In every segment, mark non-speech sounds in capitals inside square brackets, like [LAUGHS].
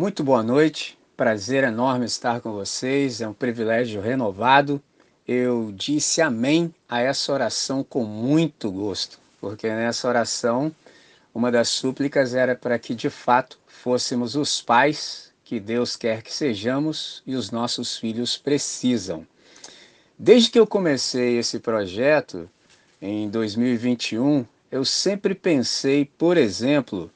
Muito boa noite, prazer enorme estar com vocês, é um privilégio renovado. Eu disse amém a essa oração com muito gosto, porque nessa oração uma das súplicas era para que de fato fôssemos os pais que Deus quer que sejamos e os nossos filhos precisam. Desde que eu comecei esse projeto em 2021, eu sempre pensei, por exemplo,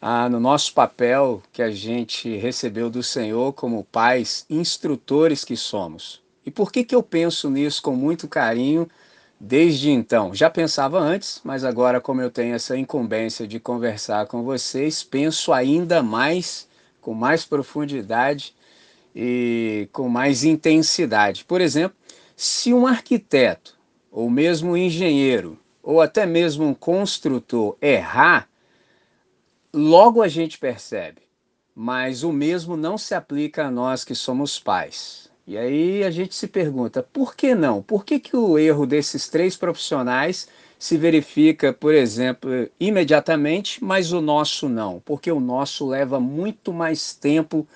ah, no nosso papel que a gente recebeu do Senhor como pais instrutores que somos. E por que, que eu penso nisso com muito carinho desde então? Já pensava antes, mas agora, como eu tenho essa incumbência de conversar com vocês, penso ainda mais, com mais profundidade e com mais intensidade. Por exemplo, se um arquiteto, ou mesmo um engenheiro, ou até mesmo um construtor errar, logo a gente percebe, mas o mesmo não se aplica a nós que somos pais. E aí a gente se pergunta, por que não? Por que, que o erro desses três profissionais se verifica, por exemplo, imediatamente, mas o nosso não? Porque o nosso leva muito mais tempo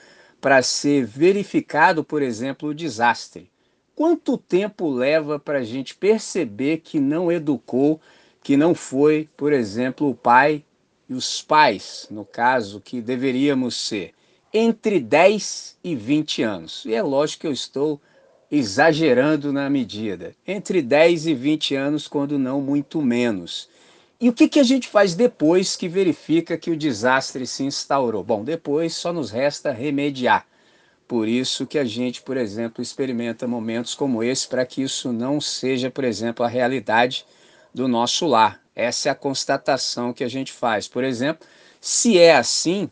para ser verificado, por exemplo, o desastre. Quanto tempo leva para a gente perceber que não educou, que não foi, por exemplo, o pai e os pais, no caso, que deveríamos ser entre 10 e 20 anos. E é lógico que eu estou exagerando na medida. Entre 10 e 20 anos, quando não muito menos. E o que, que a gente faz depois que verifica que o desastre se instaurou? Bom, depois só nos resta remediar. Por isso que a gente, por exemplo, experimenta momentos como esse para que isso não seja, por exemplo, a realidade do nosso lar. Essa é a constatação que a gente faz. Por exemplo, se é assim,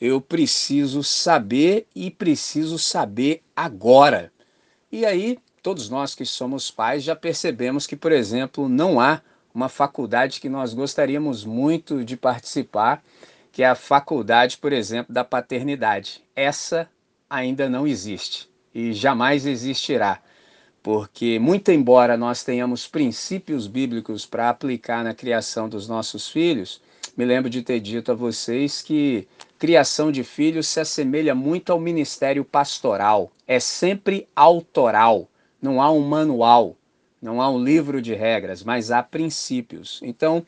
eu preciso saber e preciso saber agora. E aí, todos nós que somos pais já percebemos que, por exemplo, não há uma faculdade que nós gostaríamos muito de participar, que é a faculdade, por exemplo, da paternidade. Essa ainda não existe e jamais existirá porque, muito embora nós tenhamos princípios bíblicos para aplicar na criação dos nossos filhos, me lembro de ter dito a vocês que criação de filhos se assemelha muito ao ministério pastoral, é sempre autoral, não há um manual, não há um livro de regras, mas há princípios. Então,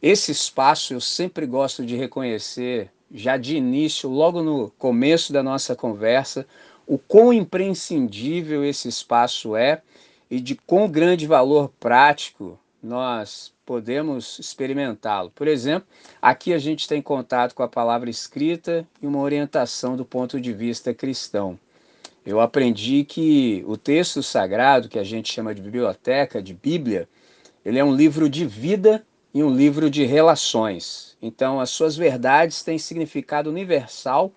esse espaço eu sempre gosto de reconhecer, já de início, logo no começo da nossa conversa, o quão imprescindível esse espaço é e de quão grande valor prático nós podemos experimentá-lo. Por exemplo, aqui a gente tem contato com a palavra escrita e uma orientação do ponto de vista cristão. Eu aprendi que o texto sagrado, que a gente chama de biblioteca, de Bíblia, ele é um livro de vida e um livro de relações. Então, as suas verdades têm significado universal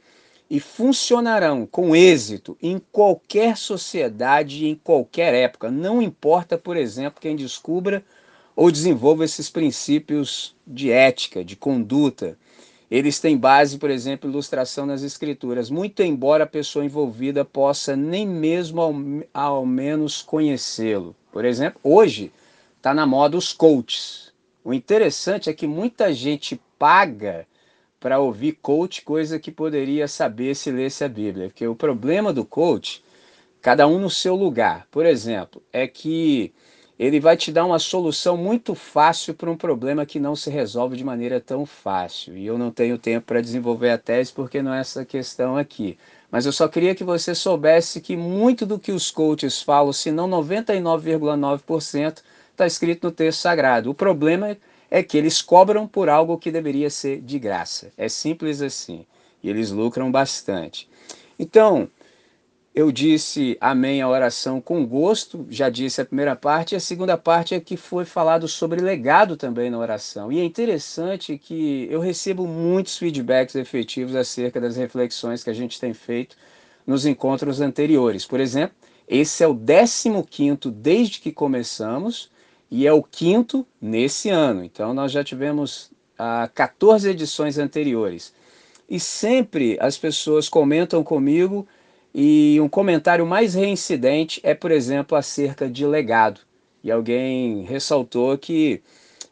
e funcionarão com êxito em qualquer sociedade, em qualquer época. Não importa, por exemplo, quem descubra ou desenvolva esses princípios de ética, de conduta. Eles têm base, por exemplo, ilustração nas escrituras, muito embora a pessoa envolvida possa nem mesmo ao, ao menos conhecê-lo. Por exemplo, hoje está na moda os coaches. O interessante é que muita gente paga para ouvir coach, coisa que poderia saber se lesse a Bíblia. Porque o problema do coach, cada um no seu lugar, por exemplo, é que ele vai te dar uma solução muito fácil para um problema que não se resolve de maneira tão fácil. E eu não tenho tempo para desenvolver a tese porque não é essa questão aqui. Mas eu só queria que você soubesse que muito do que os coaches falam, se não 99,9%, está escrito no texto sagrado. O problema é é que eles cobram por algo que deveria ser de graça. É simples assim. E eles lucram bastante. Então, eu disse amém à oração com gosto, já disse a primeira parte, e a segunda parte é que foi falado sobre legado também na oração. E é interessante que eu recebo muitos feedbacks efetivos acerca das reflexões que a gente tem feito nos encontros anteriores. Por exemplo, esse é o 15 desde que começamos, e é o quinto nesse ano. Então nós já tivemos ah, 14 edições anteriores. E sempre as pessoas comentam comigo e um comentário mais reincidente é, por exemplo, acerca de legado. E alguém ressaltou que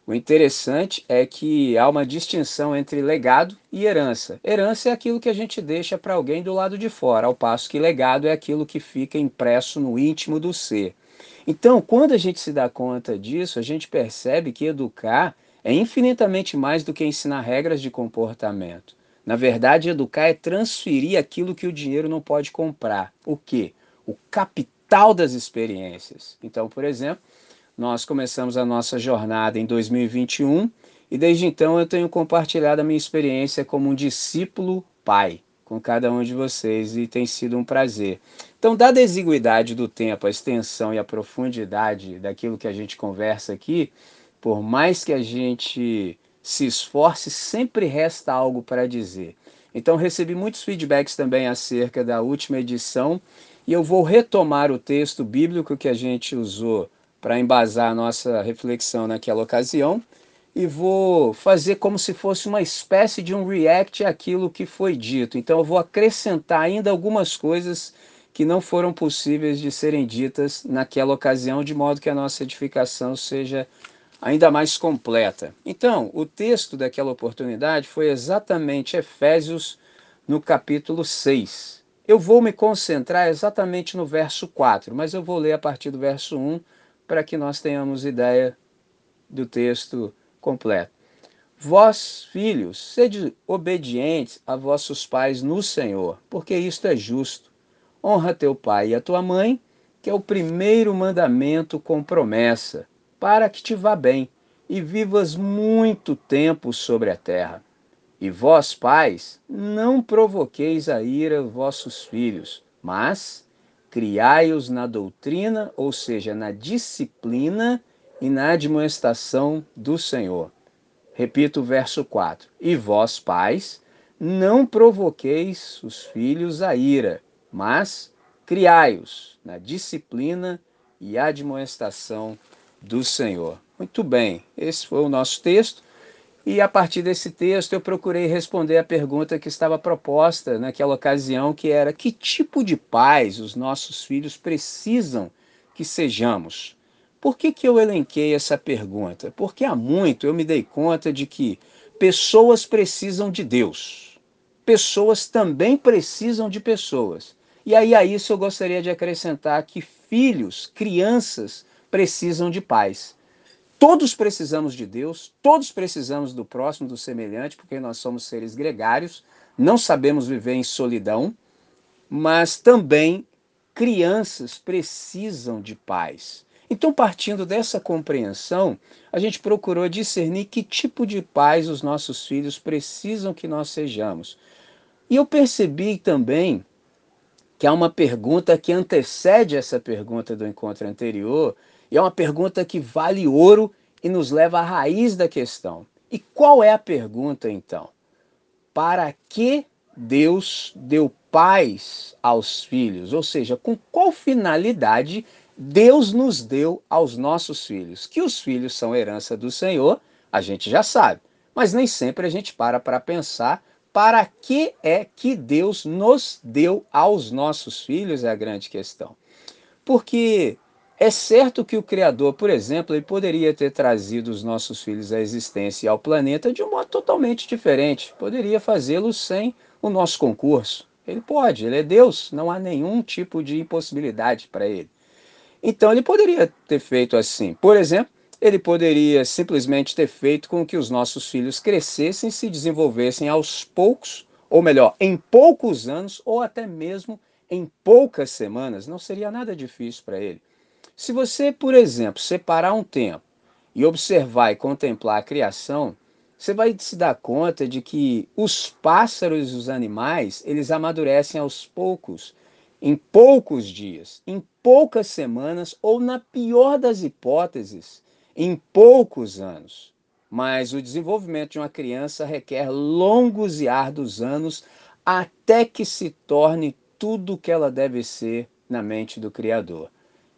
O interessante é que há uma distinção entre legado e herança. Herança é aquilo que a gente deixa para alguém do lado de fora, ao passo que legado é aquilo que fica impresso no íntimo do ser. Então, quando a gente se dá conta disso, a gente percebe que educar é infinitamente mais do que ensinar regras de comportamento. Na verdade, educar é transferir aquilo que o dinheiro não pode comprar. O quê? O capital das experiências. Então, por exemplo, nós começamos a nossa jornada em 2021 e desde então eu tenho compartilhado a minha experiência como um discípulo pai com cada um de vocês e tem sido um prazer. Então, dada a exiguidade do tempo, a extensão e a profundidade daquilo que a gente conversa aqui, por mais que a gente se esforce, sempre resta algo para dizer. Então, recebi muitos feedbacks também acerca da última edição e eu vou retomar o texto bíblico que a gente usou para embasar a nossa reflexão naquela ocasião e vou fazer como se fosse uma espécie de um react àquilo que foi dito. Então eu vou acrescentar ainda algumas coisas que não foram possíveis de serem ditas naquela ocasião, de modo que a nossa edificação seja ainda mais completa. Então, o texto daquela oportunidade foi exatamente Efésios no capítulo 6. Eu vou me concentrar exatamente no verso 4, mas eu vou ler a partir do verso 1 para que nós tenhamos ideia do texto completo. Vós, filhos, sede obedientes a vossos pais no Senhor, porque isto é justo. Honra teu pai e a tua mãe, que é o primeiro mandamento com promessa, para que te vá bem e vivas muito tempo sobre a terra. E vós, pais, não provoqueis a ira vossos filhos, mas criai-os na doutrina, ou seja, na disciplina e na admoestação do Senhor. Repito o verso 4. E vós, pais, não provoqueis os filhos a ira, mas criai-os na disciplina e admoestação do Senhor. Muito bem, esse foi o nosso texto. E a partir desse texto eu procurei responder a pergunta que estava proposta naquela ocasião, que era que tipo de pais os nossos filhos precisam que sejamos? Por que, que eu elenquei essa pergunta? Porque há muito eu me dei conta de que pessoas precisam de Deus. Pessoas também precisam de pessoas. E aí a isso eu gostaria de acrescentar que filhos, crianças, precisam de pais. Todos precisamos de Deus, todos precisamos do próximo, do semelhante, porque nós somos seres gregários, não sabemos viver em solidão, mas também crianças precisam de pais. Então, partindo dessa compreensão, a gente procurou discernir que tipo de pais os nossos filhos precisam que nós sejamos. E eu percebi também que há uma pergunta que antecede essa pergunta do encontro anterior, e é uma pergunta que vale ouro e nos leva à raiz da questão. E qual é a pergunta então? Para que Deus deu paz aos filhos? Ou seja, com qual finalidade Deus nos deu aos nossos filhos? Que os filhos são herança do Senhor, a gente já sabe, mas nem sempre a gente para para pensar para que é que Deus nos deu aos nossos filhos é a grande questão. Porque é certo que o Criador, por exemplo, ele poderia ter trazido os nossos filhos à existência e ao planeta de um modo totalmente diferente. Poderia fazê-lo sem o nosso concurso. Ele pode, ele é Deus, não há nenhum tipo de impossibilidade para ele. Então ele poderia ter feito assim. Por exemplo, ele poderia simplesmente ter feito com que os nossos filhos crescessem e se desenvolvessem aos poucos, ou melhor, em poucos anos, ou até mesmo em poucas semanas. Não seria nada difícil para ele. Se você, por exemplo, separar um tempo e observar e contemplar a criação, você vai se dar conta de que os pássaros e os animais, eles amadurecem aos poucos, em poucos dias, em poucas semanas ou na pior das hipóteses, em poucos anos. Mas o desenvolvimento de uma criança requer longos e árduos anos até que se torne tudo o que ela deve ser na mente do Criador.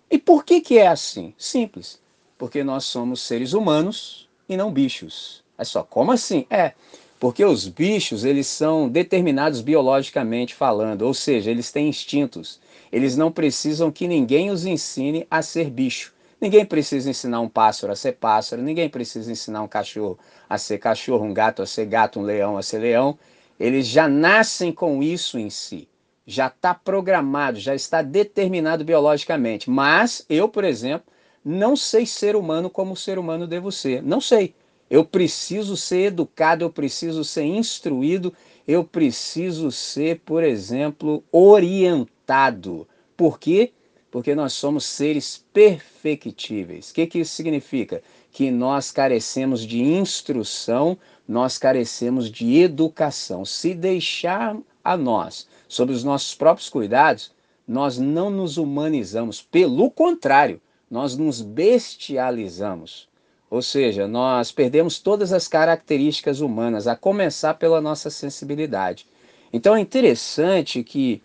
E por que, que é assim? Simples. Porque nós somos seres humanos e não bichos. É só, como assim? É, porque os bichos, eles são determinados biologicamente falando, ou seja, eles têm instintos. Eles não precisam que ninguém os ensine a ser bicho. Ninguém precisa ensinar um pássaro a ser pássaro, ninguém precisa ensinar um cachorro a ser cachorro, um gato a ser gato, um leão a ser leão. Eles já nascem com isso em si. Já está programado, já está determinado biologicamente. Mas eu, por exemplo, não sei ser humano como ser humano devo ser. Não sei. Eu preciso ser educado, eu preciso ser instruído, eu preciso ser, por exemplo, orientado. Por quê? Porque nós somos seres perfectíveis. O que, que isso significa? Que nós carecemos de instrução, nós carecemos de educação. Se deixar a nós, sobre os nossos próprios cuidados, nós não nos humanizamos. Pelo contrário, nós nos bestializamos. Ou seja, nós perdemos todas as características humanas, a começar pela nossa sensibilidade. Então é interessante que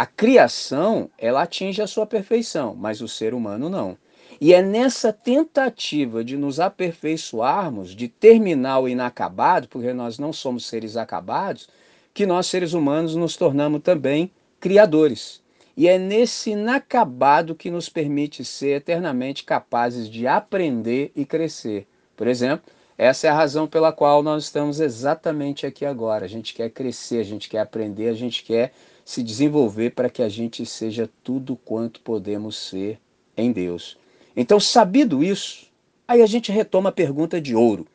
a criação, ela atinge a sua perfeição, mas o ser humano não. E é nessa tentativa de nos aperfeiçoarmos, de terminar o inacabado, porque nós não somos seres acabados, que nós seres humanos nos tornamos também criadores. E é nesse inacabado que nos permite ser eternamente capazes de aprender e crescer. Por exemplo, essa é a razão pela qual nós estamos exatamente aqui agora. A gente quer crescer, a gente quer aprender, a gente quer se desenvolver para que a gente seja tudo quanto podemos ser em Deus. Então, sabido isso, aí a gente retoma a pergunta de ouro.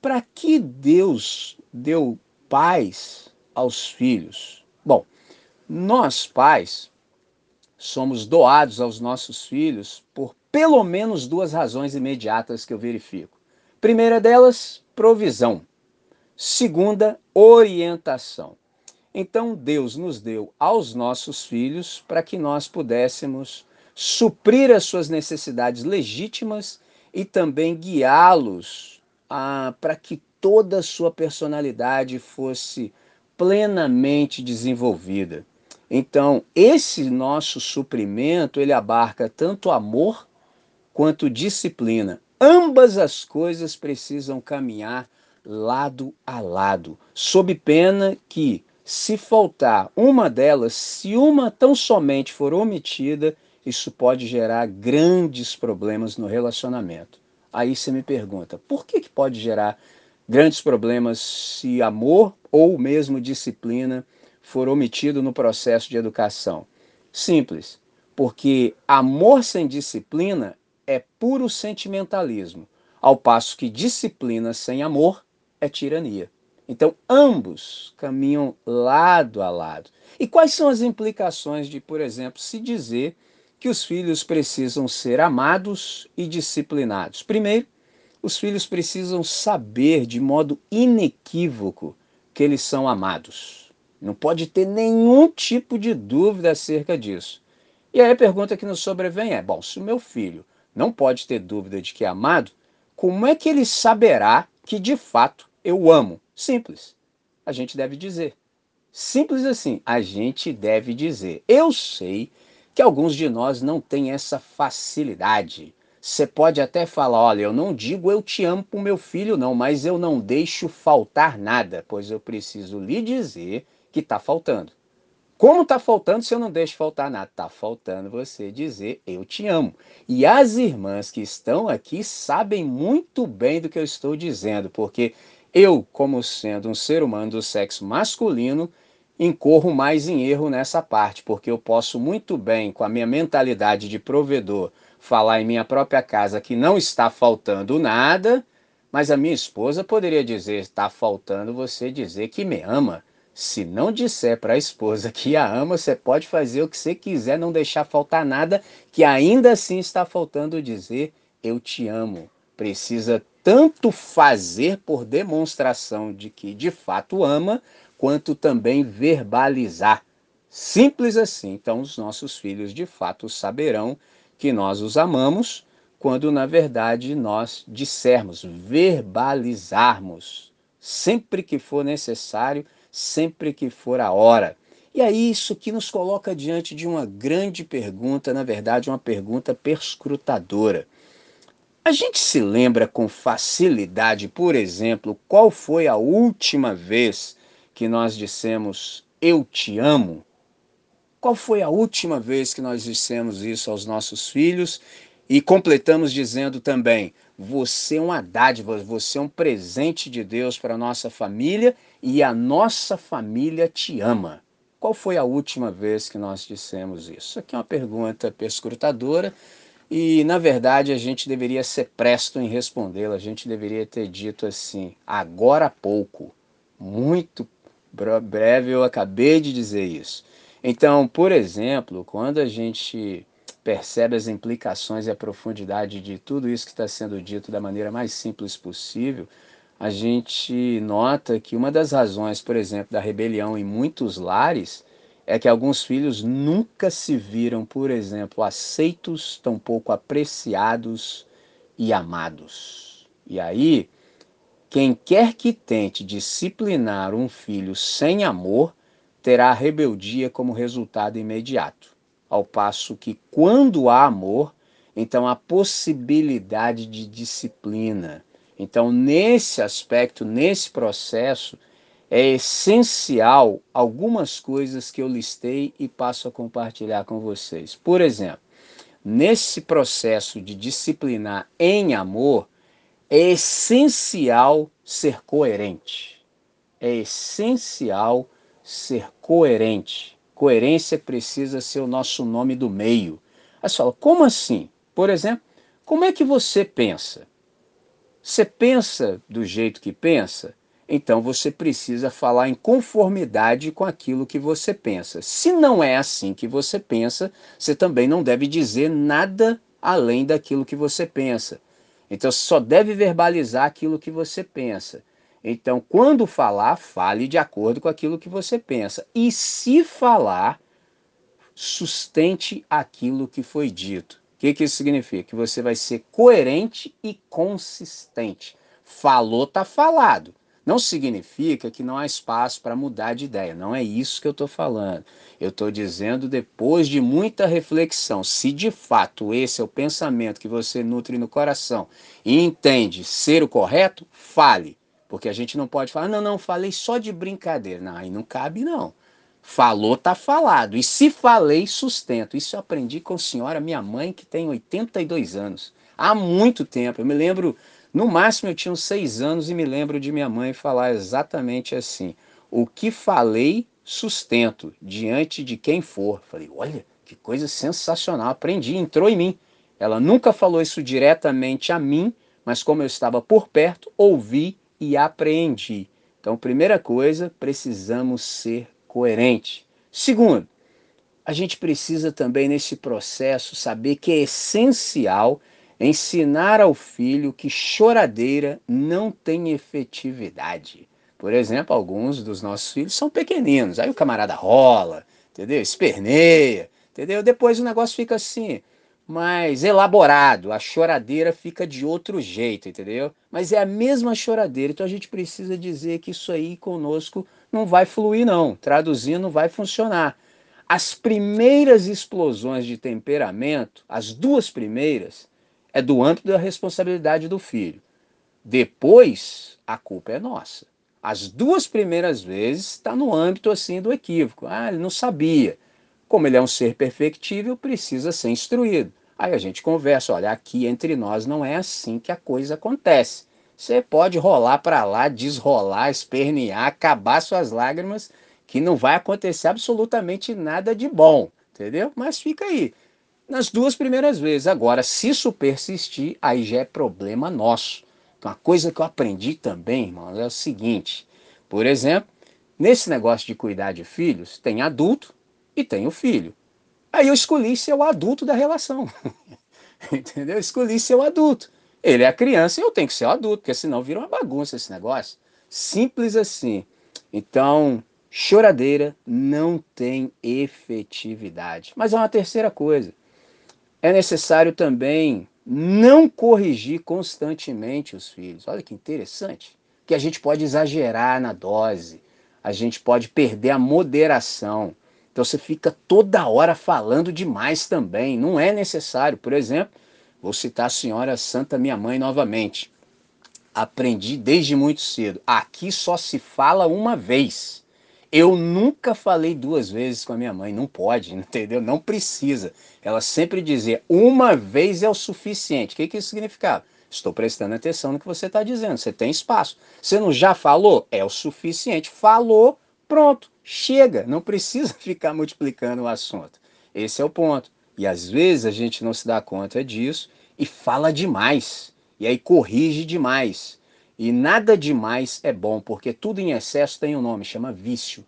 Para que Deus deu paz aos filhos? Bom, nós pais somos doados aos nossos filhos por pelo menos duas razões imediatas que eu verifico. Primeira delas, provisão. Segunda, orientação. Então Deus nos deu aos nossos filhos para que nós pudéssemos suprir as suas necessidades legítimas e também guiá-los para que toda a sua personalidade fosse plenamente desenvolvida. Então, esse nosso suprimento, ele abarca tanto amor quanto disciplina. Ambas as coisas precisam caminhar lado a lado, sob pena que, se faltar uma delas, se uma tão somente for omitida, isso pode gerar grandes problemas no relacionamento. Aí você me pergunta, por que, que pode gerar grandes problemas se amor ou mesmo disciplina for omitido no processo de educação? Simples, porque amor sem disciplina é puro sentimentalismo, ao passo que disciplina sem amor é tirania. Então, ambos caminham lado a lado. E quais são as implicações de, por exemplo, se dizer que os filhos precisam ser amados e disciplinados? Primeiro, os filhos precisam saber de modo inequívoco que eles são amados. Não pode ter nenhum tipo de dúvida acerca disso. E aí a pergunta que nos sobrevém é: bom, se o meu filho não pode ter dúvida de que é amado, como é que ele saberá que de fato eu amo? Simples. A gente deve dizer. Simples assim, a gente deve dizer. Eu sei que alguns de nós não têm essa facilidade. Você pode até falar: olha, eu não digo eu te amo para meu filho, não, mas eu não deixo faltar nada, pois eu preciso lhe dizer que está faltando. Como está faltando se eu não deixo faltar nada? Está faltando você dizer eu te amo. E as irmãs que estão aqui sabem muito bem do que eu estou dizendo, porque eu, como sendo um ser humano do sexo masculino, incorro mais em erro nessa parte, porque eu posso muito bem, com a minha mentalidade de provedor, falar em minha própria casa que não está faltando nada, mas a minha esposa poderia dizer: está faltando você dizer que me ama. Se não disser para a esposa que a ama, você pode fazer o que você quiser, não deixar faltar nada, que ainda assim está faltando dizer eu te amo. Precisa tanto fazer por demonstração de que de fato ama, quanto também verbalizar. Simples assim. Então, os nossos filhos de fato saberão que nós os amamos, quando na verdade nós dissermos, verbalizarmos, sempre que for necessário sempre que for a hora. E aí isso que nos coloca diante de uma grande pergunta, na verdade, uma pergunta perscrutadora. A gente se lembra com facilidade, por exemplo, qual foi a última vez que nós dissemos eu te amo? Qual foi a última vez que nós dissemos isso aos nossos filhos E completamos dizendo também: você é uma dádiva, você é um presente de Deus para a nossa família e a nossa família te ama. Qual foi a última vez que nós dissemos isso? Aqui é uma pergunta perscrutadora e, na verdade, a gente deveria ser presto em respondê-la. A gente deveria ter dito assim, agora há pouco, muito breve, eu acabei de dizer isso. Então, por exemplo, quando a gente percebe as implicações e a profundidade de tudo isso que está sendo dito da maneira mais simples possível, a gente nota que uma das razões, por exemplo, da rebelião em muitos lares é que alguns filhos nunca se viram, por exemplo, aceitos, tampouco apreciados e amados. E aí, quem quer que tente disciplinar um filho sem amor, terá rebeldia como resultado imediato ao passo que quando há amor, então há possibilidade de disciplina. Então, nesse aspecto, nesse processo, é essencial algumas coisas que eu listei e passo a compartilhar com vocês. Por exemplo, nesse processo de disciplinar em amor, é essencial ser coerente. É essencial ser coerente. Coerência precisa ser o nosso nome do meio. Aí você fala, como assim? Por exemplo, como é que você pensa? Você pensa do jeito que pensa? Então você precisa falar em conformidade com aquilo que você pensa. Se não é assim que você pensa, você também não deve dizer nada além daquilo que você pensa. Então só deve verbalizar aquilo que você pensa. Então, quando falar, fale de acordo com aquilo que você pensa. E se falar, sustente aquilo que foi dito. O que, que isso significa? Que você vai ser coerente e consistente. Falou, tá falado. Não significa que não há espaço para mudar de ideia. Não é isso que eu estou falando. Eu estou dizendo, depois de muita reflexão, se de fato esse é o pensamento que você nutre no coração e entende ser o correto, fale. Porque a gente não pode falar, não, não, falei só de brincadeira. Não, aí não cabe, não. Falou, tá falado. E se falei, sustento. Isso eu aprendi com a senhora, minha mãe, que tem 82 anos. Há muito tempo. Eu me lembro, no máximo eu tinha uns seis anos e me lembro de minha mãe falar exatamente assim. O que falei, sustento, diante de quem for. Falei, olha, que coisa sensacional. Aprendi, entrou em mim. Ela nunca falou isso diretamente a mim, mas como eu estava por perto, ouvi e apreendi. Então, primeira coisa, precisamos ser coerente. Segundo, a gente precisa também nesse processo saber que é essencial ensinar ao filho que choradeira não tem efetividade. Por exemplo, alguns dos nossos filhos são pequeninos, aí o camarada rola, entendeu? Esperneia, entendeu? Depois o negócio fica assim, mais elaborado. A choradeira fica de outro jeito, entendeu? Mas é a mesma choradeira. Então a gente precisa dizer que isso aí conosco não vai fluir, não. Traduzindo, não vai funcionar. As primeiras explosões de temperamento, as duas primeiras, é do âmbito da responsabilidade do filho. Depois, a culpa é nossa. As duas primeiras vezes está no âmbito assim do equívoco. Ah, ele não sabia. Como ele é um ser perfectível, precisa ser instruído. Aí a gente conversa, olha, aqui entre nós não é assim que a coisa acontece. Você pode rolar para lá, desrolar, espernear, acabar suas lágrimas, que não vai acontecer absolutamente nada de bom, entendeu? Mas fica aí. Nas duas primeiras vezes. Agora, se isso persistir, aí já é problema nosso. Então, uma coisa que eu aprendi também, irmãos, é o seguinte: por exemplo, nesse negócio de cuidar de filhos, tem adulto e tem o filho. Aí eu escolhi ser o adulto da relação. [LAUGHS] Entendeu? Eu escolhi ser o adulto. Ele é a criança e eu tenho que ser o adulto, porque senão vira uma bagunça esse negócio. Simples assim. Então, choradeira não tem efetividade. Mas é uma terceira coisa. É necessário também não corrigir constantemente os filhos. Olha que interessante. Que a gente pode exagerar na dose, a gente pode perder a moderação. Então você fica toda hora falando demais também. Não é necessário. Por exemplo, vou citar a senhora Santa Minha Mãe novamente. Aprendi desde muito cedo. Aqui só se fala uma vez. Eu nunca falei duas vezes com a minha mãe, não pode, [LAUGHS] entendeu? Não precisa. Ela sempre dizia, uma vez é o suficiente. O que, que isso significava? Estou prestando atenção no que você está dizendo, você tem espaço. Você não já falou? É o suficiente. Falou, pronto, chega, não precisa [LAUGHS] ficar multiplicando o assunto. Esse é o ponto. E às vezes a gente não se dá conta disso e fala demais. E aí corrige demais. E nada demais é bom, porque tudo em excesso tem um nome, chama vício.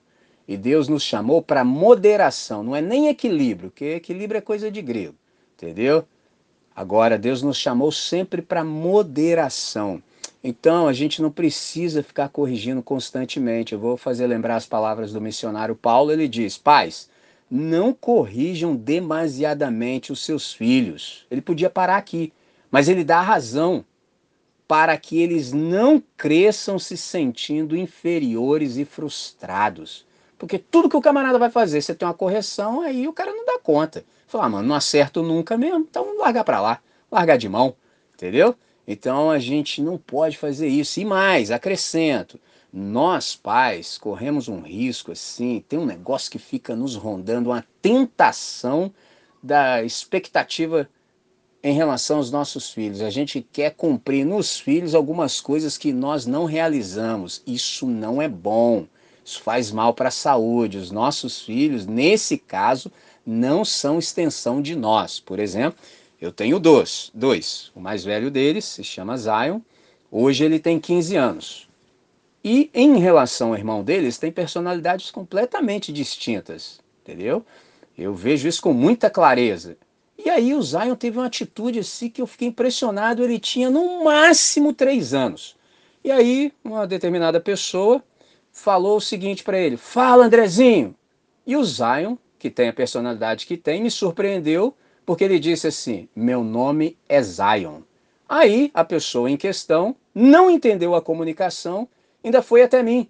E Deus nos chamou para moderação, não é nem equilíbrio, porque equilíbrio é coisa de grego, entendeu? Agora, Deus nos chamou sempre para moderação. Então, a gente não precisa ficar corrigindo constantemente. Eu vou fazer lembrar as palavras do missionário Paulo. Ele diz: Pais, não corrijam demasiadamente os seus filhos. Ele podia parar aqui, mas ele dá a razão para que eles não cresçam se sentindo inferiores e frustrados. Porque tudo que o camarada vai fazer, você tem uma correção, aí o cara não dá conta. Fala, ah, mano, não acerto nunca mesmo, então largar para lá, largar de mão, entendeu? Então a gente não pode fazer isso. E mais, acrescento, nós pais corremos um risco assim, tem um negócio que fica nos rondando, uma tentação da expectativa em relação aos nossos filhos. A gente quer cumprir nos filhos algumas coisas que nós não realizamos. Isso não é bom. Isso faz mal para a saúde. Os nossos filhos, nesse caso, não são extensão de nós. Por exemplo, eu tenho dois. dois. O mais velho deles se chama Zion. Hoje ele tem 15 anos. E em relação ao irmão deles, tem personalidades completamente distintas, entendeu? Eu vejo isso com muita clareza. E aí o Zion teve uma atitude assim que eu fiquei impressionado. Ele tinha no máximo três anos. E aí uma determinada pessoa falou o seguinte para ele: Fala, Andrezinho. E o Zion, que tem a personalidade que tem, me surpreendeu porque ele disse assim: Meu nome é Zion. Aí a pessoa em questão não entendeu a comunicação, ainda foi até mim.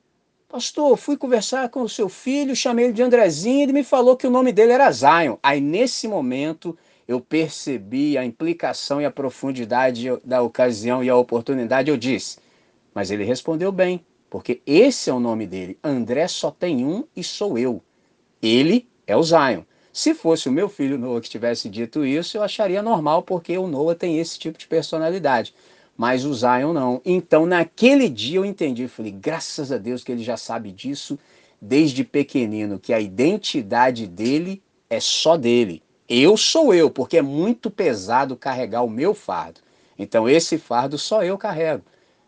Pastor, fui conversar com o seu filho, chamei ele de Andrezinho, ele me falou que o nome dele era Zion. Aí nesse momento eu percebi a implicação e a profundidade da ocasião e a oportunidade, eu disse. Mas ele respondeu bem, porque esse é o nome dele. André só tem um e sou eu. Ele é o Zion. Se fosse o meu filho Noah que tivesse dito isso, eu acharia normal, porque o Noah tem esse tipo de personalidade. Mas o Zion não. Então, naquele dia eu entendi. Falei, graças a Deus que ele já sabe disso desde pequenino, que a identidade dele é só dele. Eu sou eu, porque é muito pesado carregar o meu fardo. Então esse fardo só eu carrego.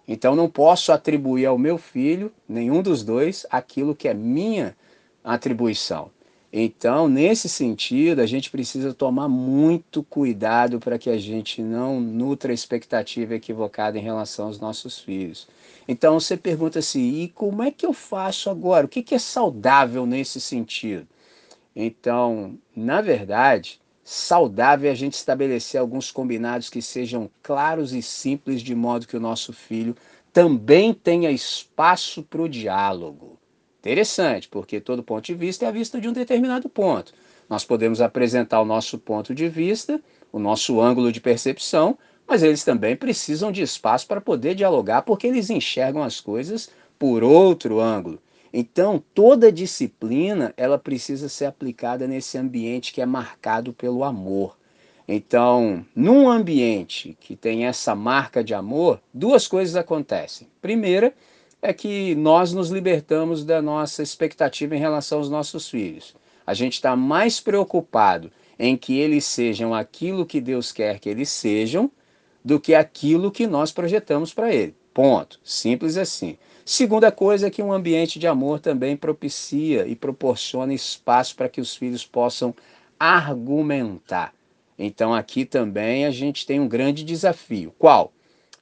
Então não posso atribuir ao meu filho, nenhum dos dois, aquilo que é minha atribuição. Então, nesse sentido, a gente precisa tomar muito cuidado para que a gente não nutra expectativa equivocada em relação aos nossos filhos. Então, você pergunta assim: e como é que eu faço agora? O que é saudável nesse sentido? Então, na verdade, saudável é a gente estabelecer alguns combinados que sejam claros e simples, de modo que o nosso filho também tenha espaço para o diálogo. Interessante, porque todo ponto de vista é a vista de um determinado ponto. Nós podemos apresentar o nosso ponto de vista, o nosso ângulo de percepção, mas eles também precisam de espaço para poder dialogar, porque eles enxergam as coisas por outro ângulo. Então, toda disciplina, ela precisa ser aplicada nesse ambiente que é marcado pelo amor. Então, num ambiente que tem essa marca de amor, duas coisas acontecem. Primeira é que nós nos libertamos da nossa expectativa em relação aos nossos filhos. A gente está mais preocupado em que eles sejam aquilo que Deus quer que eles sejam do que aquilo que nós projetamos para ele. Ponto. Simples assim. Segunda coisa é que um ambiente de amor também propicia e proporciona espaço para que os filhos possam argumentar. Então aqui também a gente tem um grande desafio. Qual?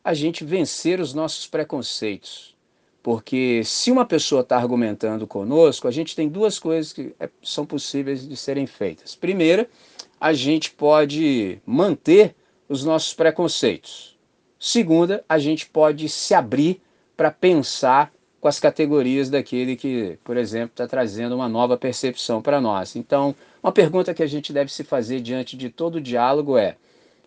A gente vencer os nossos preconceitos. Porque se uma pessoa está argumentando conosco, a gente tem duas coisas que é, são possíveis de serem feitas. Primeira, a gente pode manter os nossos preconceitos. Segunda, a gente pode se abrir para pensar com as categorias daquele que, por exemplo, está trazendo uma nova percepção para nós. Então, uma pergunta que a gente deve se fazer diante de todo o diálogo é: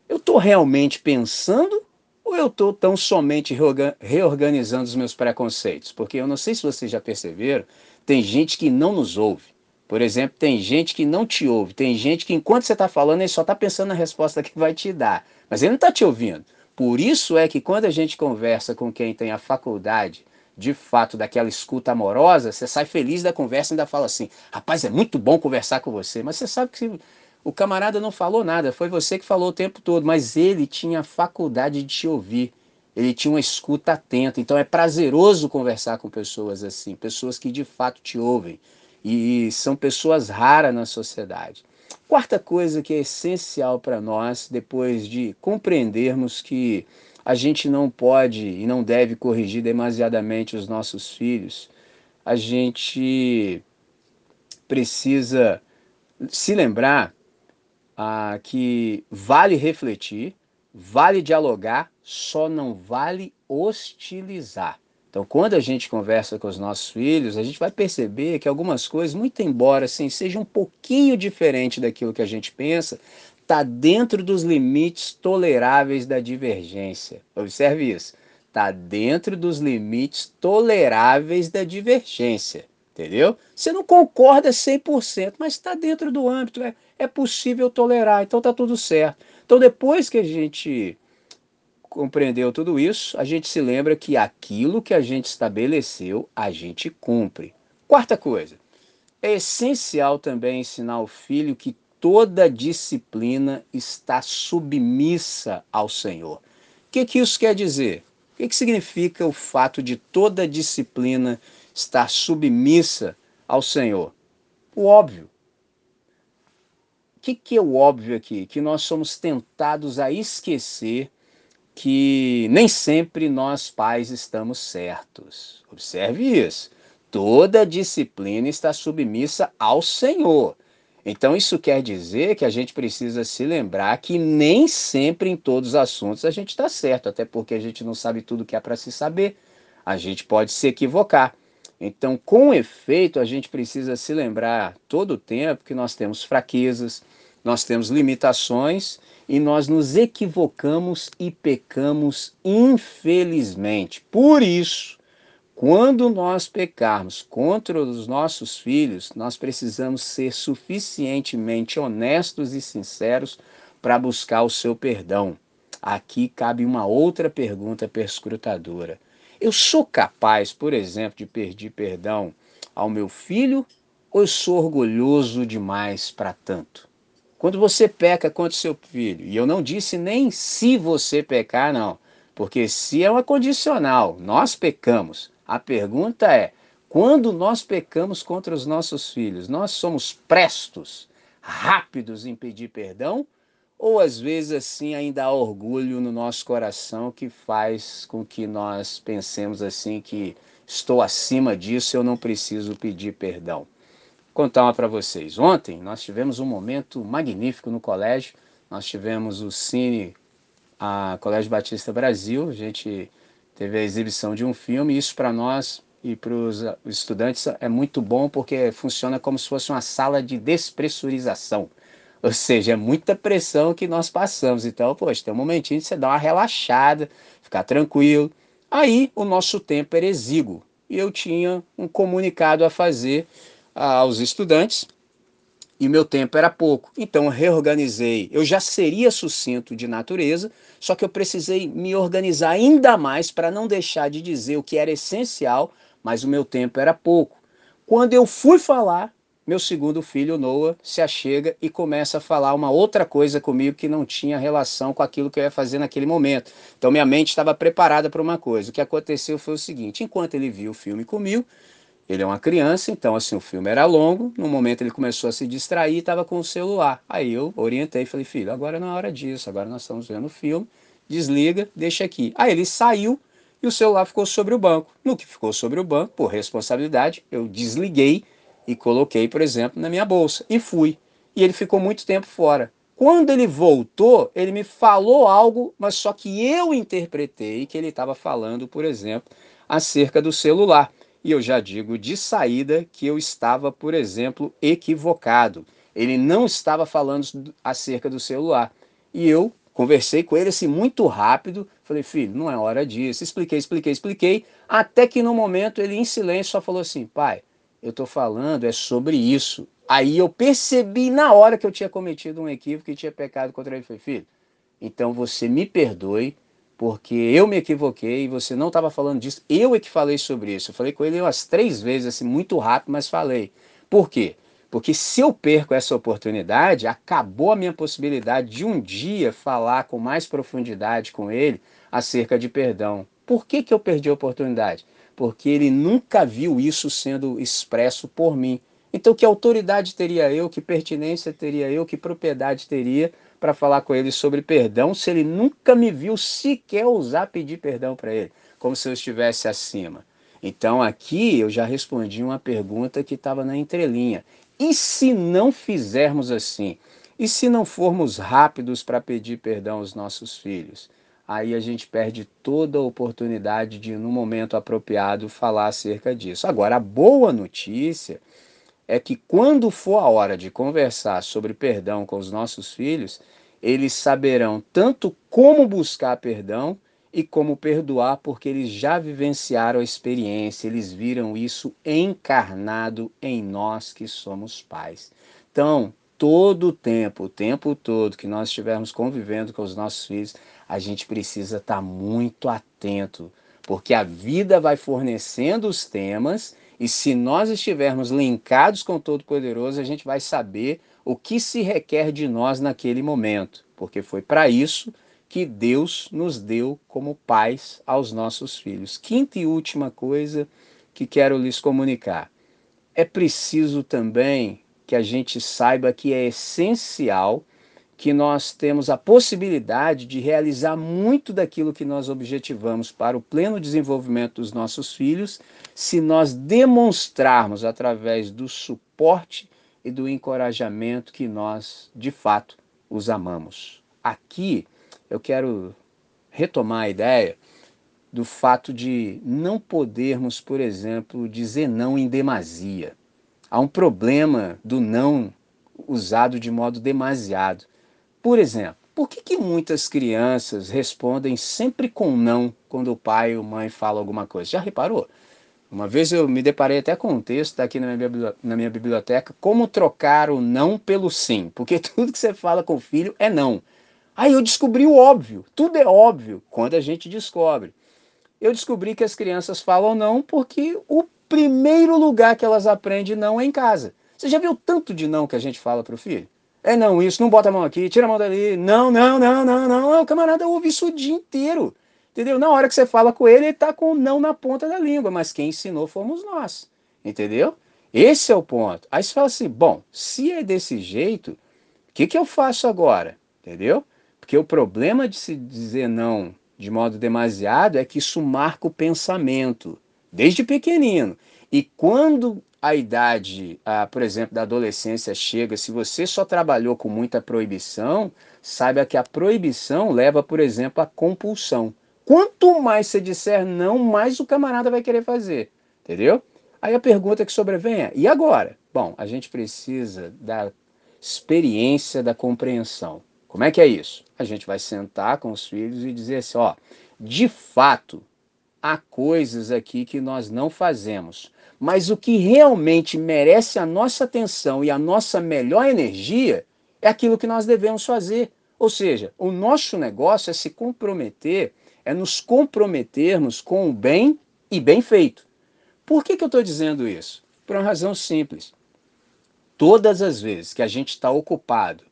eu estou realmente pensando Ou eu estou tão somente reorganizando os meus preconceitos? Porque eu não sei se vocês já perceberam, tem gente que não nos ouve. Por exemplo, tem gente que não te ouve, tem gente que enquanto você está falando, ele só está pensando na resposta que vai te dar, mas ele não está te ouvindo. Por isso é que quando a gente conversa com quem tem a faculdade, de fato, daquela escuta amorosa, você sai feliz da conversa e ainda fala assim: rapaz, é muito bom conversar com você, mas você sabe que o camarada não falou nada, foi você que falou o tempo todo, mas ele tinha a faculdade de te ouvir. Ele tinha uma escuta atenta. Então é prazeroso conversar com pessoas assim, pessoas que de fato te ouvem e são pessoas raras na sociedade. Quarta coisa que é essencial para nós, depois de compreendermos que a gente não pode e não deve corrigir demasiadamente os nossos filhos, a gente precisa se lembrar ah, que vale refletir, vale dialogar, só não vale hostilizar. Então, quando a gente conversa com os nossos filhos, a gente vai perceber que algumas coisas, muito embora assim, sejam um pouquinho diferente daquilo que a gente pensa, está dentro dos limites toleráveis da divergência. Observe isso. Está dentro dos limites toleráveis da divergência. Entendeu? Você não concorda 100%, mas está dentro do âmbito. É, é possível tolerar, então está tudo certo. Então, depois que a gente compreendeu tudo isso, a gente se lembra que aquilo que a gente estabeleceu, a gente cumpre. Quarta coisa, é essencial também ensinar o filho que toda disciplina está submissa ao Senhor. O que, que isso quer dizer? O que, que significa o fato de toda disciplina estar submissa ao Senhor? O óbvio. O que, que é o óbvio aqui? Que nós somos tentados a esquecer que nem sempre nós pais estamos certos. Observe isso. Toda disciplina está submissa ao Senhor. Então isso quer dizer que a gente precisa se lembrar que nem sempre em todos os assuntos a gente está certo, até porque a gente não sabe tudo que é para se saber. A gente pode se equivocar. Então, com efeito, a gente precisa se lembrar todo o tempo que nós temos fraquezas, nós temos limitações e nós nos equivocamos e pecamos infelizmente. Por isso, quando nós pecarmos contra os nossos filhos, nós precisamos ser suficientemente honestos e sinceros para buscar o seu perdão. Aqui cabe uma outra pergunta perscrutadora. Eu sou capaz, por exemplo, de pedir perdão ao meu filho ou eu sou orgulhoso demais para tanto? Quando você peca contra o seu filho, e eu não disse nem se você pecar, não, porque se é uma condicional, nós pecamos. A pergunta é: quando nós pecamos contra os nossos filhos, nós somos prestos, rápidos em pedir perdão ou às vezes assim ainda há orgulho no nosso coração que faz com que nós pensemos assim que estou acima disso, eu não preciso pedir perdão. Contar uma para vocês. Ontem nós tivemos um momento magnífico no colégio. Nós tivemos o Cine a Colégio Batista Brasil. A gente teve a exibição de um filme. Isso para nós e para os estudantes é muito bom porque funciona como se fosse uma sala de despressurização. Ou seja, é muita pressão que nós passamos. Então, poxa, tem um momentinho de você dar uma relaxada, ficar tranquilo. Aí o nosso tempo era exíguo e eu tinha um comunicado a fazer aos estudantes e meu tempo era pouco. Então eu reorganizei. Eu já seria sucinto de natureza, só que eu precisei me organizar ainda mais para não deixar de dizer o que era essencial, mas o meu tempo era pouco. Quando eu fui falar, meu segundo filho, Noah, se achega e começa a falar uma outra coisa comigo que não tinha relação com aquilo que eu ia fazer naquele momento. Então minha mente estava preparada para uma coisa. O que aconteceu foi o seguinte: enquanto ele viu o filme comigo, ele é uma criança, então assim, o filme era longo, no momento ele começou a se distrair e estava com o celular. Aí eu orientei falei, filho, agora não é hora disso, agora nós estamos vendo o filme, desliga, deixa aqui. Aí ele saiu e o celular ficou sobre o banco. No que ficou sobre o banco, por responsabilidade, eu desliguei e coloquei, por exemplo, na minha bolsa e fui. E ele ficou muito tempo fora. Quando ele voltou, ele me falou algo, mas só que eu interpretei que ele estava falando, por exemplo, acerca do celular. E eu já digo de saída que eu estava, por exemplo, equivocado. Ele não estava falando acerca do celular. E eu Conversei com ele assim muito rápido. Falei, filho, não é hora disso. Expliquei, expliquei, expliquei. Até que no momento ele, em silêncio, só falou assim: pai, eu estou falando é sobre isso. Aí eu percebi na hora que eu tinha cometido um equívoco e tinha pecado contra ele. Falei, filho, então você me perdoe, porque eu me equivoquei você não estava falando disso. Eu é que falei sobre isso. Eu falei com ele umas três vezes, assim, muito rápido, mas falei. Por quê? Porque se eu perco essa oportunidade, acabou a minha possibilidade de um dia falar com mais profundidade com ele acerca de perdão. Por que, que eu perdi a oportunidade? Porque ele nunca viu isso sendo expresso por mim. Então, que autoridade teria eu, que pertinência teria eu, que propriedade teria para falar com ele sobre perdão se ele nunca me viu sequer usar pedir perdão para ele, como se eu estivesse acima? Então, aqui eu já respondi uma pergunta que estava na entrelinha. E se não fizermos assim? E se não formos rápidos para pedir perdão aos nossos filhos? Aí a gente perde toda a oportunidade de, no momento apropriado, falar acerca disso. Agora, a boa notícia é que quando for a hora de conversar sobre perdão com os nossos filhos, eles saberão tanto como buscar perdão e como perdoar, porque eles já vivenciaram a experiência, eles viram isso encarnado em nós que somos pais. Então, todo o tempo, o tempo todo que nós estivermos convivendo com os nossos filhos, a gente precisa estar muito atento, porque a vida vai fornecendo os temas e se nós estivermos linkados com o Todo-Poderoso, a gente vai saber o que se requer de nós naquele momento, porque foi para isso que Deus nos deu como pais aos nossos filhos. Quinta e última coisa que quero lhes comunicar. É preciso também que a gente saiba que é essencial que nós temos a possibilidade de realizar muito daquilo que nós objetivamos para o pleno desenvolvimento dos nossos filhos, se nós demonstrarmos através do suporte e do encorajamento que nós, de fato, os amamos. Aqui, eu quero retomar a ideia do fato de não podermos, por exemplo, dizer não em demasia. Há um problema do não usado de modo demasiado. Por exemplo, por que, que muitas crianças respondem sempre com não quando o pai ou mãe fala alguma coisa? Já reparou? Uma vez eu me deparei até com um texto aqui na minha, na minha biblioteca, como trocar o não pelo sim, porque [LAUGHS] tudo que você fala com o filho é não. Aí eu descobri o óbvio. Tudo é óbvio quando a gente descobre. Eu descobri que as crianças falam não porque o primeiro lugar que elas aprendem não é em casa. Você já viu tanto de não que a gente fala para o filho? É não, isso, não bota a mão aqui, tira a mão dali. Não, não, não, não, não. O camarada ouve isso o dia inteiro. Entendeu? Na hora que você fala com ele, ele está com o não na ponta da língua, mas quem ensinou fomos nós. Entendeu? Esse é o ponto. Aí você fala assim: bom, se é desse jeito, o que, que eu faço agora? Entendeu? Porque o problema de se dizer não de modo demasiado é que isso marca o pensamento, desde pequenino. E quando a idade, a, por exemplo, da adolescência chega, se você só trabalhou com muita proibição, saiba que a proibição leva, por exemplo, à compulsão. Quanto mais você disser não, mais o camarada vai querer fazer. Entendeu? Aí a pergunta que sobrevém é: e agora? Bom, a gente precisa da experiência da compreensão. Como é que é isso? A gente vai sentar com os filhos e dizer assim: ó, de fato, há coisas aqui que nós não fazemos, mas o que realmente merece a nossa atenção e a nossa melhor energia é aquilo que nós devemos fazer. Ou seja, o nosso negócio é se comprometer, é nos comprometermos com o bem e bem feito. Por que, que eu estou dizendo isso? Por uma razão simples. Todas as vezes que a gente está ocupado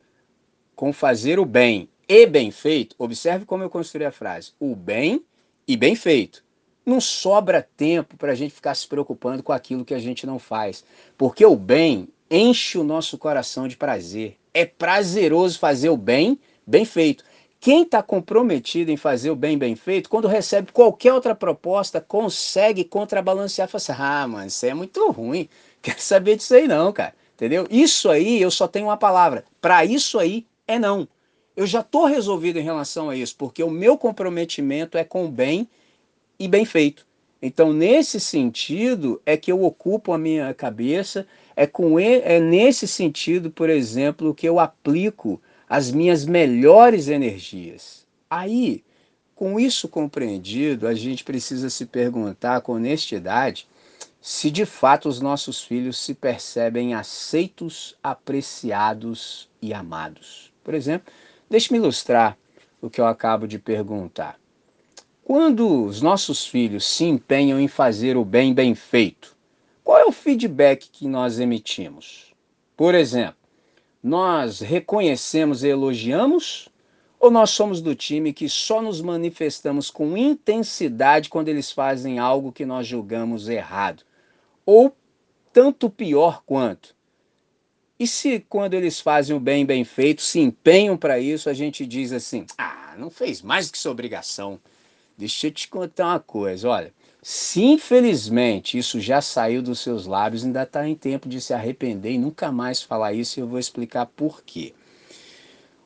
com fazer o bem e bem feito, observe como eu construí a frase: o bem e bem feito. Não sobra tempo para a gente ficar se preocupando com aquilo que a gente não faz, porque o bem enche o nosso coração de prazer. É prazeroso fazer o bem bem feito. Quem está comprometido em fazer o bem bem feito, quando recebe qualquer outra proposta, consegue contrabalancear. Fala assim, ah, mano, isso é muito ruim. [LAUGHS] Quero saber disso aí não, cara. Entendeu? Isso aí, eu só tenho uma palavra. Para isso aí, é não. Eu já estou resolvido em relação a isso, porque o meu comprometimento é com o bem e bem feito. Então, nesse sentido, é que eu ocupo a minha cabeça, é, com é nesse sentido, por exemplo, que eu aplico as minhas melhores energias. Aí, com isso compreendido, a gente precisa se perguntar com honestidade se de fato os nossos filhos se percebem aceitos, apreciados e amados. Por exemplo, deixe-me ilustrar o que eu acabo de perguntar. Quando os nossos filhos se empenham em fazer o bem bem feito, qual é o feedback que nós emitimos? Por exemplo, nós reconhecemos e elogiamos ou nós somos do time que só nos manifestamos com intensidade quando eles fazem algo que nós julgamos errado? Ou tanto pior quanto? E se quando eles fazem o bem bem feito, se empenham para isso, a gente diz assim: ah, não fez mais que sua obrigação. Deixa eu te contar uma coisa, olha. Se infelizmente isso já saiu dos seus lábios, ainda está em tempo de se arrepender e nunca mais falar isso, e eu vou explicar por quê.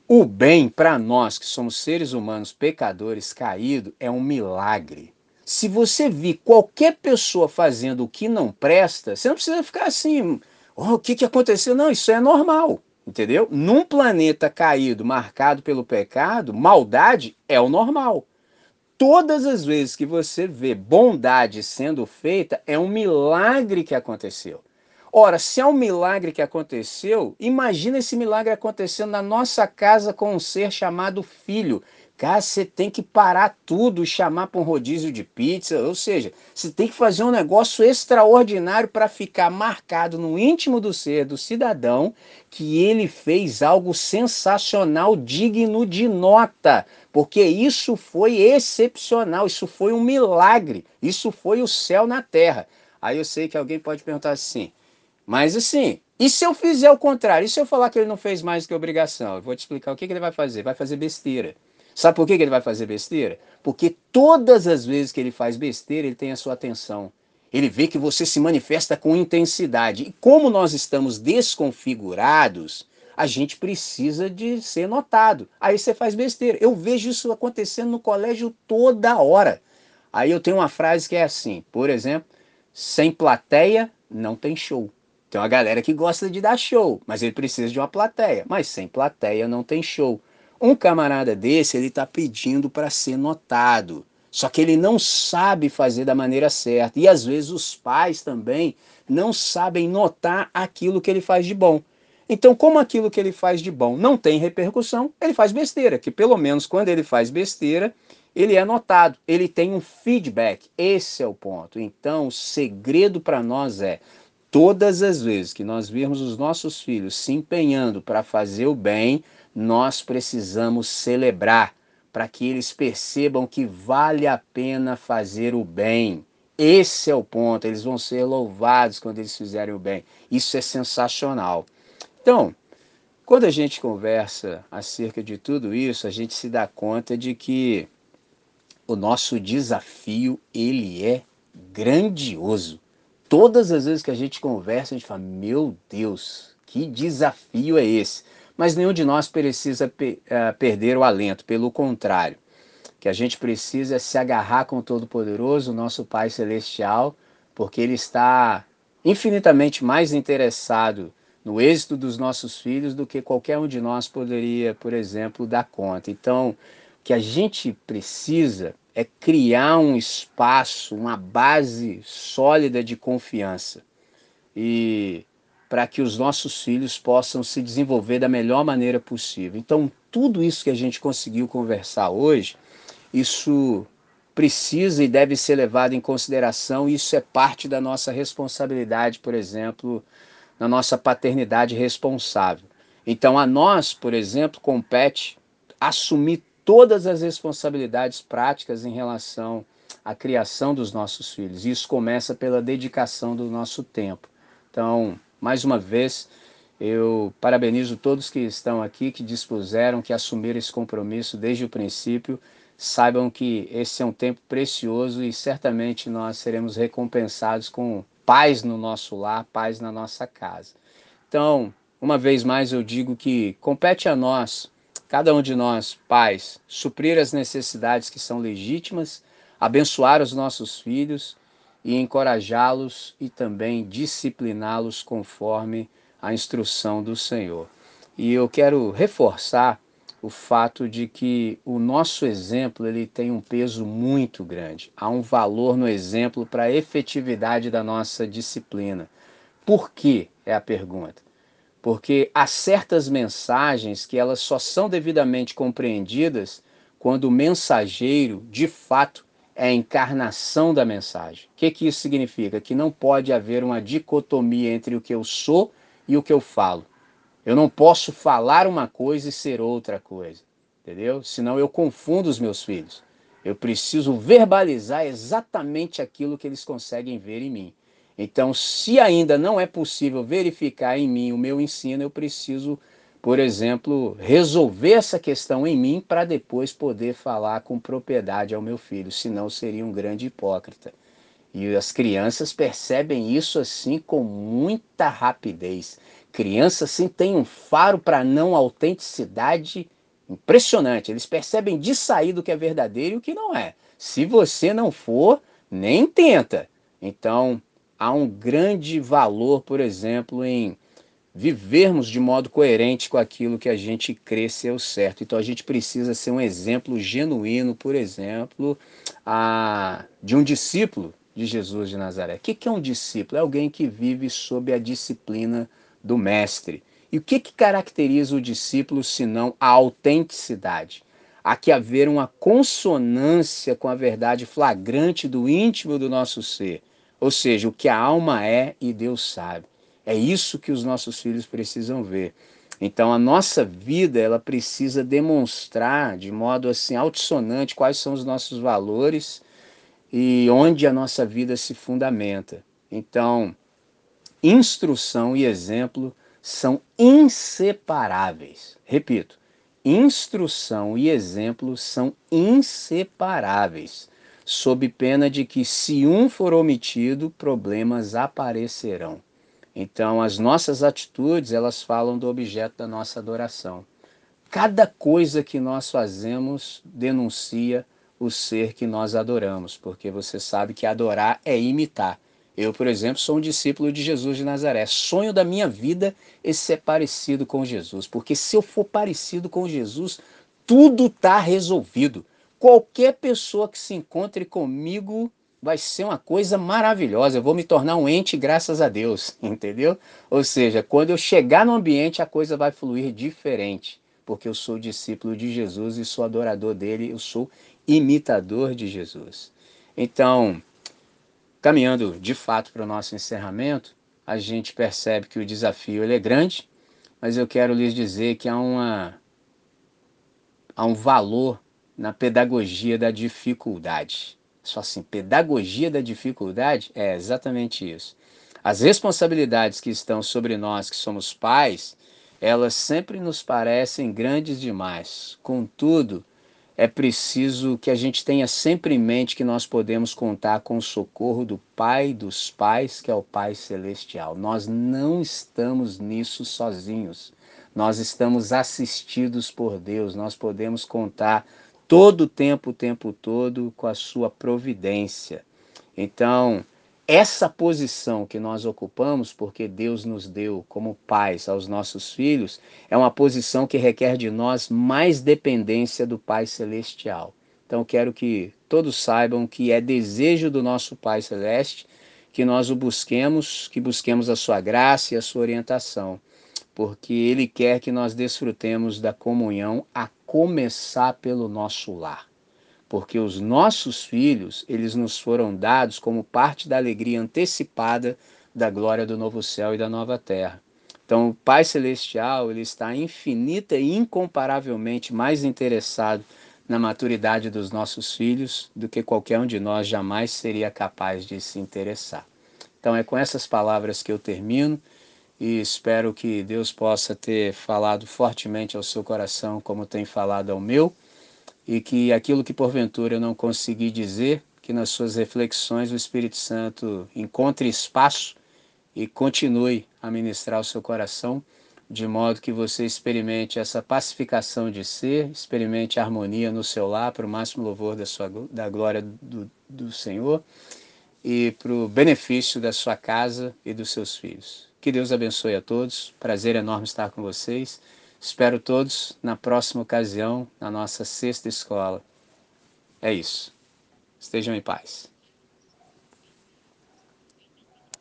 O bem, para nós que somos seres humanos pecadores caídos, é um milagre. Se você vir qualquer pessoa fazendo o que não presta, você não precisa ficar assim, oh, o que, que aconteceu? Não, isso é normal, entendeu? Num planeta caído, marcado pelo pecado, maldade é o normal todas as vezes que você vê bondade sendo feita, é um milagre que aconteceu. Ora, se é um milagre que aconteceu, imagina esse milagre acontecendo na nossa casa com um ser chamado filho. Cara, você tem que parar tudo e chamar para um rodízio de pizza, ou seja, você tem que fazer um negócio extraordinário para ficar marcado no íntimo do ser do cidadão que ele fez algo sensacional, digno de nota, porque isso foi excepcional, isso foi um milagre, isso foi o céu na terra. Aí eu sei que alguém pode perguntar assim, mas assim, e se eu fizer o contrário? E se eu falar que ele não fez mais que obrigação? Eu vou te explicar o que, que ele vai fazer. Vai fazer besteira. Sabe por que ele vai fazer besteira? Porque todas as vezes que ele faz besteira, ele tem a sua atenção. Ele vê que você se manifesta com intensidade. E como nós estamos desconfigurados, a gente precisa de ser notado. Aí você faz besteira. Eu vejo isso acontecendo no colégio toda hora. Aí eu tenho uma frase que é assim, por exemplo, sem plateia não tem show. Tem uma galera que gosta de dar show, mas ele precisa de uma plateia. Mas sem plateia não tem show. Um camarada desse, ele está pedindo para ser notado. Só que ele não sabe fazer da maneira certa. E às vezes os pais também não sabem notar aquilo que ele faz de bom. Então, como aquilo que ele faz de bom não tem repercussão, ele faz besteira, que pelo menos quando ele faz besteira, ele é notado, ele tem um feedback. Esse é o ponto. Então, o segredo para nós é todas as vezes que nós virmos os nossos filhos se empenhando para fazer o bem, nós precisamos celebrar para que eles percebam que vale a pena fazer o bem. Esse é o ponto, eles vão ser louvados quando eles fizerem o bem. Isso é sensacional. Então, quando a gente conversa acerca de tudo isso, a gente se dá conta de que o nosso desafio ele é grandioso. Todas as vezes que a gente conversa, a gente fala: "Meu Deus, que desafio é esse?" Mas nenhum de nós precisa uh, perder o alento, pelo contrário. Que a gente precisa se agarrar com o Todo-Poderoso, nosso Pai Celestial, porque Ele está infinitamente mais interessado no êxito dos nossos filhos do que qualquer um de nós poderia, por exemplo, dar conta. Então, o que a gente precisa é criar um espaço, uma base sólida de confiança. E para que os nossos filhos possam se desenvolver da melhor maneira possível. Então, tudo isso que a gente conseguiu conversar hoje, isso precisa e deve ser levado em consideração, isso é parte da nossa responsabilidade, por exemplo, na nossa paternidade responsável. Então, a nós, por exemplo, compete assumir todas as responsabilidades práticas em relação à criação dos nossos filhos. Isso começa pela dedicação do nosso tempo. Então, mais uma vez, eu parabenizo todos que estão aqui, que dispuseram, que assumiram esse compromisso desde o princípio. Saibam que esse é um tempo precioso e certamente nós seremos recompensados com paz no nosso lar, paz na nossa casa. Então, uma vez mais eu digo que compete a nós, cada um de nós, pais, suprir as necessidades que são legítimas, abençoar os nossos filhos e encorajá-los e também discipliná-los conforme a instrução do Senhor. E eu quero reforçar o fato de que o nosso exemplo ele tem um peso muito grande. Há um valor no exemplo para a efetividade da nossa disciplina. Por quê? É a pergunta. Porque há certas mensagens que elas só são devidamente compreendidas quando o mensageiro, de fato, é a encarnação da mensagem. O que, que isso significa? Que não pode haver uma dicotomia entre o que eu sou e o que eu falo. Eu não posso falar uma coisa e ser outra coisa, entendeu? Senão eu confundo os meus filhos. Eu preciso verbalizar exatamente aquilo que eles conseguem ver em mim. Então, se ainda não é possível verificar em mim o meu ensino, eu preciso, por exemplo, resolver essa questão em mim para depois poder falar com propriedade ao meu filho, senão seria um grande hipócrita. E as crianças percebem isso assim com muita rapidez. Criança assim tem um faro para não autenticidade impressionante. Eles percebem de sair do que é verdadeiro e o que não é. Se você não for, nem tenta. Então, há um grande valor, por exemplo, em vivermos de modo coerente com aquilo que a gente crê ser o certo. Então a gente precisa ser um exemplo genuíno, por exemplo, a, de um discípulo de Jesus de Nazaré. O que é um discípulo? É alguém que vive sob a disciplina do mestre. E o que, que caracteriza o discípulo senão a autenticidade? Há que haver uma consonância com a verdade flagrante do íntimo do nosso ser, ou seja, o que a alma é e Deus sabe. É isso que os nossos filhos precisam ver. Então a nossa vida ela precisa demonstrar de modo assim altissonante quais são os nossos valores e onde a nossa vida se fundamenta. Então, instrução e exemplo são inseparáveis. Repito, instrução e exemplo são inseparáveis, sob pena de que, se um for omitido, problemas aparecerão. Então, as nossas atitudes, elas falam do objeto da nossa adoração. Cada coisa que nós fazemos denuncia o ser que nós adoramos, porque você sabe que adorar é imitar. Eu, por exemplo, sou um discípulo de Jesus de Nazaré. Sonho da minha vida é ser parecido com Jesus, porque se eu for parecido com Jesus, tudo está resolvido. Qualquer pessoa que se encontre comigo vai ser uma coisa maravilhosa. Eu vou me tornar um ente graças a Deus, [LAUGHS] entendeu? Ou seja, quando eu chegar no ambiente, a coisa vai fluir diferente, porque eu sou discípulo de Jesus e sou adorador dele, eu sou imitador de Jesus. Então, Caminhando de fato para o nosso encerramento, a gente percebe que o desafio é grande, mas eu quero lhes dizer que há, uma, há um valor na pedagogia da dificuldade. Só assim, pedagogia da dificuldade é exatamente isso. As responsabilidades que estão sobre nós, que somos pais, elas sempre nos parecem grandes demais. Contudo, é preciso que a gente tenha sempre em mente que nós podemos contar com o socorro do Pai dos Pais, que é o Pai Celestial. Nós não estamos nisso sozinhos. Nós estamos assistidos por Deus. Nós podemos contar todo o tempo, o tempo todo, com a sua providência. Então, essa posição que nós ocupamos, porque Deus nos deu como pais aos nossos filhos, é uma posição que requer de nós mais dependência do Pai Celestial. Então, quero que todos saibam que é desejo do nosso Pai Celeste que nós o busquemos, que busquemos a sua graça e a sua orientação, porque Ele quer que nós desfrutemos da comunhão a começar pelo nosso lar porque os nossos filhos, eles nos foram dados como parte da alegria antecipada da glória do novo céu e da nova terra. Então, o Pai Celestial, ele está infinita e incomparavelmente mais interessado na maturidade dos nossos filhos do que qualquer um de nós jamais seria capaz de se interessar. Então, é com essas palavras que eu termino e espero que Deus possa ter falado fortemente ao seu coração, como tem falado ao meu e que aquilo que porventura eu não consegui dizer, que nas suas reflexões o Espírito Santo encontre espaço e continue a ministrar o seu coração, de modo que você experimente essa pacificação de ser, experimente a harmonia no seu lar, para o máximo louvor da, sua, da glória do, do Senhor e para o benefício da sua casa e dos seus filhos. Que Deus abençoe a todos. Prazer enorme estar com vocês. Espero todos na próxima ocasião, na nossa sexta escola. É isso. Estejam em paz.